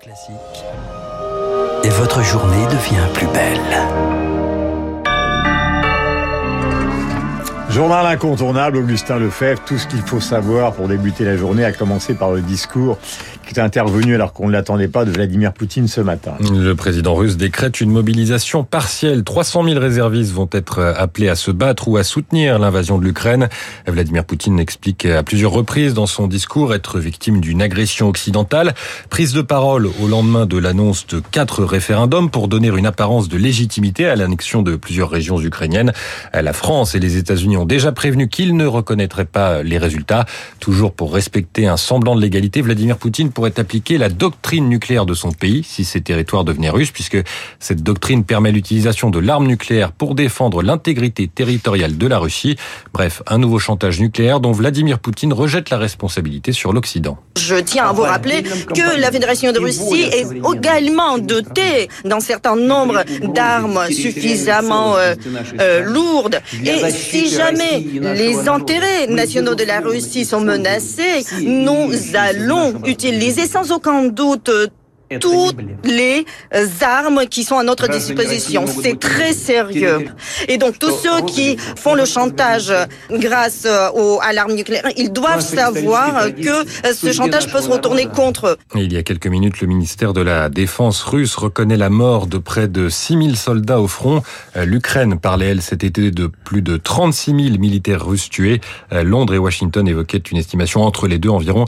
Classique. Et votre journée devient plus belle. Journal incontournable, Augustin Lefebvre, tout ce qu'il faut savoir pour débuter la journée, à commencer par le discours qui est intervenu alors qu'on ne l'attendait pas de Vladimir Poutine ce matin. Le président russe décrète une mobilisation partielle. 300 000 réservistes vont être appelés à se battre ou à soutenir l'invasion de l'Ukraine. Vladimir Poutine explique à plusieurs reprises dans son discours être victime d'une agression occidentale. Prise de parole au lendemain de l'annonce de quatre référendums pour donner une apparence de légitimité à l'annexion de plusieurs régions ukrainiennes. La France et les États-Unis ont déjà prévenu qu'ils ne reconnaîtraient pas les résultats. Toujours pour respecter un semblant de légalité, Vladimir Poutine pourrait appliquer la doctrine nucléaire de son pays si ces territoires devenaient russes, puisque cette doctrine permet l'utilisation de l'arme nucléaire pour défendre l'intégrité territoriale de la Russie. Bref, un nouveau chantage nucléaire dont Vladimir Poutine rejette la responsabilité sur l'Occident. Je tiens à vous rappeler que la Fédération de Russie est également dotée d'un certain nombre d'armes suffisamment euh, euh, lourdes. Et si jamais les intérêts nationaux de la Russie sont menacés, nous allons utiliser sans aucun doute toutes les armes qui sont à notre disposition. C'est très sérieux. Et donc tous ceux qui font le chantage grâce au, à l'arme nucléaire, ils doivent savoir que ce chantage peut se retourner contre eux. Il y a quelques minutes, le ministère de la Défense russe reconnaît la mort de près de 6000 soldats au front. L'Ukraine parlait, elle, cet été de plus de 36 000 militaires russes tués. Londres et Washington évoquaient une estimation entre les deux, environ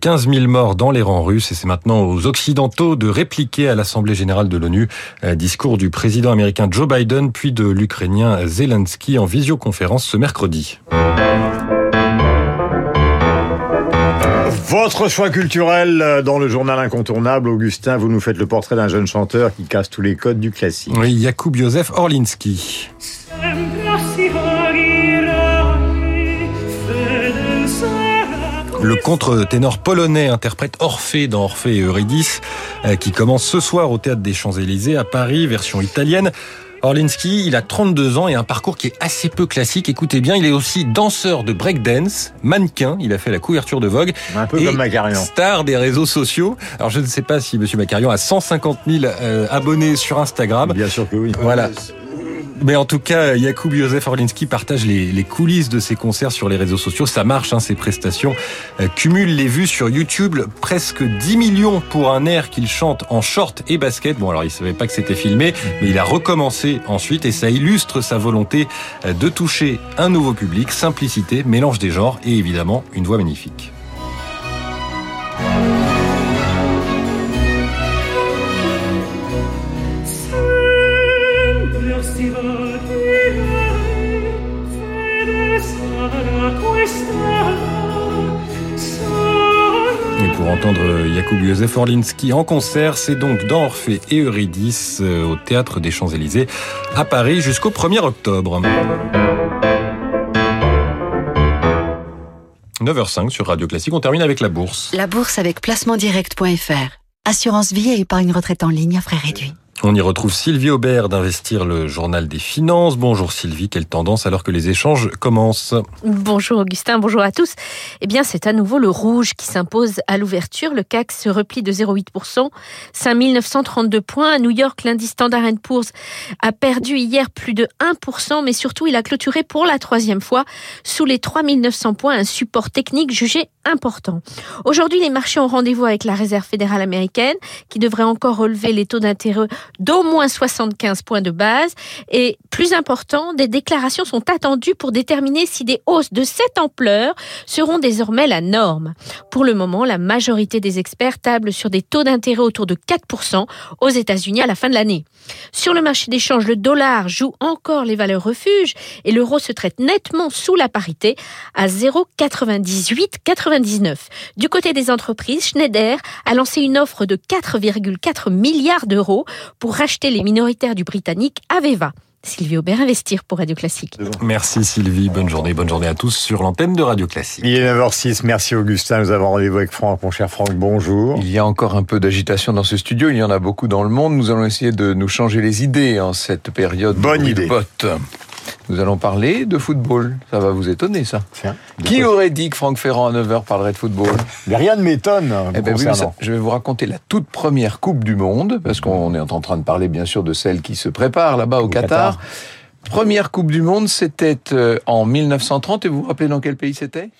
15 000 morts dans les rangs russes. Et c'est maintenant aux Occidentaux de répliquer à l'Assemblée générale de l'ONU. Discours du président américain Joe Biden, puis de l'Ukrainien Zelensky en visioconférence ce mercredi. Votre choix culturel dans le journal incontournable, Augustin, vous nous faites le portrait d'un jeune chanteur qui casse tous les codes du classique. Oui, Jakub Józef Orlinski. Le contre-ténor polonais interprète Orphée dans Orphée et Eurydice, qui commence ce soir au Théâtre des Champs-Élysées à Paris, version italienne. Orlinski, il a 32 ans et un parcours qui est assez peu classique. Écoutez bien, il est aussi danseur de breakdance, mannequin. Il a fait la couverture de Vogue. Un peu comme Macarion. Star des réseaux sociaux. Alors, je ne sais pas si Monsieur Macarion a 150 000 euh, abonnés sur Instagram. Bien sûr que oui. Voilà. Mais en tout cas, Jakub Józef Orlinski partage les, coulisses de ses concerts sur les réseaux sociaux. Ça marche, hein, ses prestations euh, cumulent les vues sur YouTube. Presque 10 millions pour un air qu'il chante en short et basket. Bon, alors il savait pas que c'était filmé, mais il a recommencé ensuite et ça illustre sa volonté de toucher un nouveau public. Simplicité, mélange des genres et évidemment une voix magnifique. Pour entendre Jakub Józef Orlinski en concert. C'est donc dans Orphée et Eurydice au Théâtre des Champs-Élysées à Paris jusqu'au 1er octobre. 9h05 sur Radio Classique. On termine avec la bourse. La bourse avec placementdirect.fr. Assurance vie et épargne retraite en ligne à frais réduits. On y retrouve Sylvie Aubert d'Investir le journal des finances. Bonjour Sylvie, quelle tendance alors que les échanges commencent Bonjour Augustin, bonjour à tous. Eh bien, c'est à nouveau le rouge qui s'impose à l'ouverture. Le CAC se replie de 0,8%, 5932 points. À New York, l'indice Standard Poor's a perdu hier plus de 1%, mais surtout, il a clôturé pour la troisième fois sous les 3900 points, un support technique jugé important. Aujourd'hui, les marchés ont rendez-vous avec la Réserve fédérale américaine qui devrait encore relever les taux d'intérêt d'au moins 75 points de base. Et plus important, des déclarations sont attendues pour déterminer si des hausses de cette ampleur seront désormais la norme. Pour le moment, la majorité des experts tablent sur des taux d'intérêt autour de 4% aux États-Unis à la fin de l'année. Sur le marché d'échange, le dollar joue encore les valeurs refuges et l'euro se traite nettement sous la parité à 0,9899. Du côté des entreprises, Schneider a lancé une offre de 4,4 milliards d'euros pour racheter les minoritaires du britannique Aveva. Sylvie Aubert, Investir pour Radio Classique. Merci Sylvie, bonne journée, bonne journée à tous sur l'antenne de Radio Classique. Il est 9h06, merci Augustin, nous avons rendez-vous avec Franck, mon cher Franck, bonjour. Il y a encore un peu d'agitation dans ce studio, il y en a beaucoup dans le monde, nous allons essayer de nous changer les idées en cette période Bonne de idée. botte. Nous allons parler de football. Ça va vous étonner, ça. Tiens. Qui aurait dit que Franck Ferrand à 9h parlerait de football Mais rien ne m'étonne. Eh ben oui, je vais vous raconter la toute première Coupe du Monde, parce qu'on est en train de parler bien sûr de celle qui se prépare là-bas au, Au Qatar. Qatar. Première Coupe du Monde, c'était euh, en 1930, et vous vous rappelez dans quel pays c'était?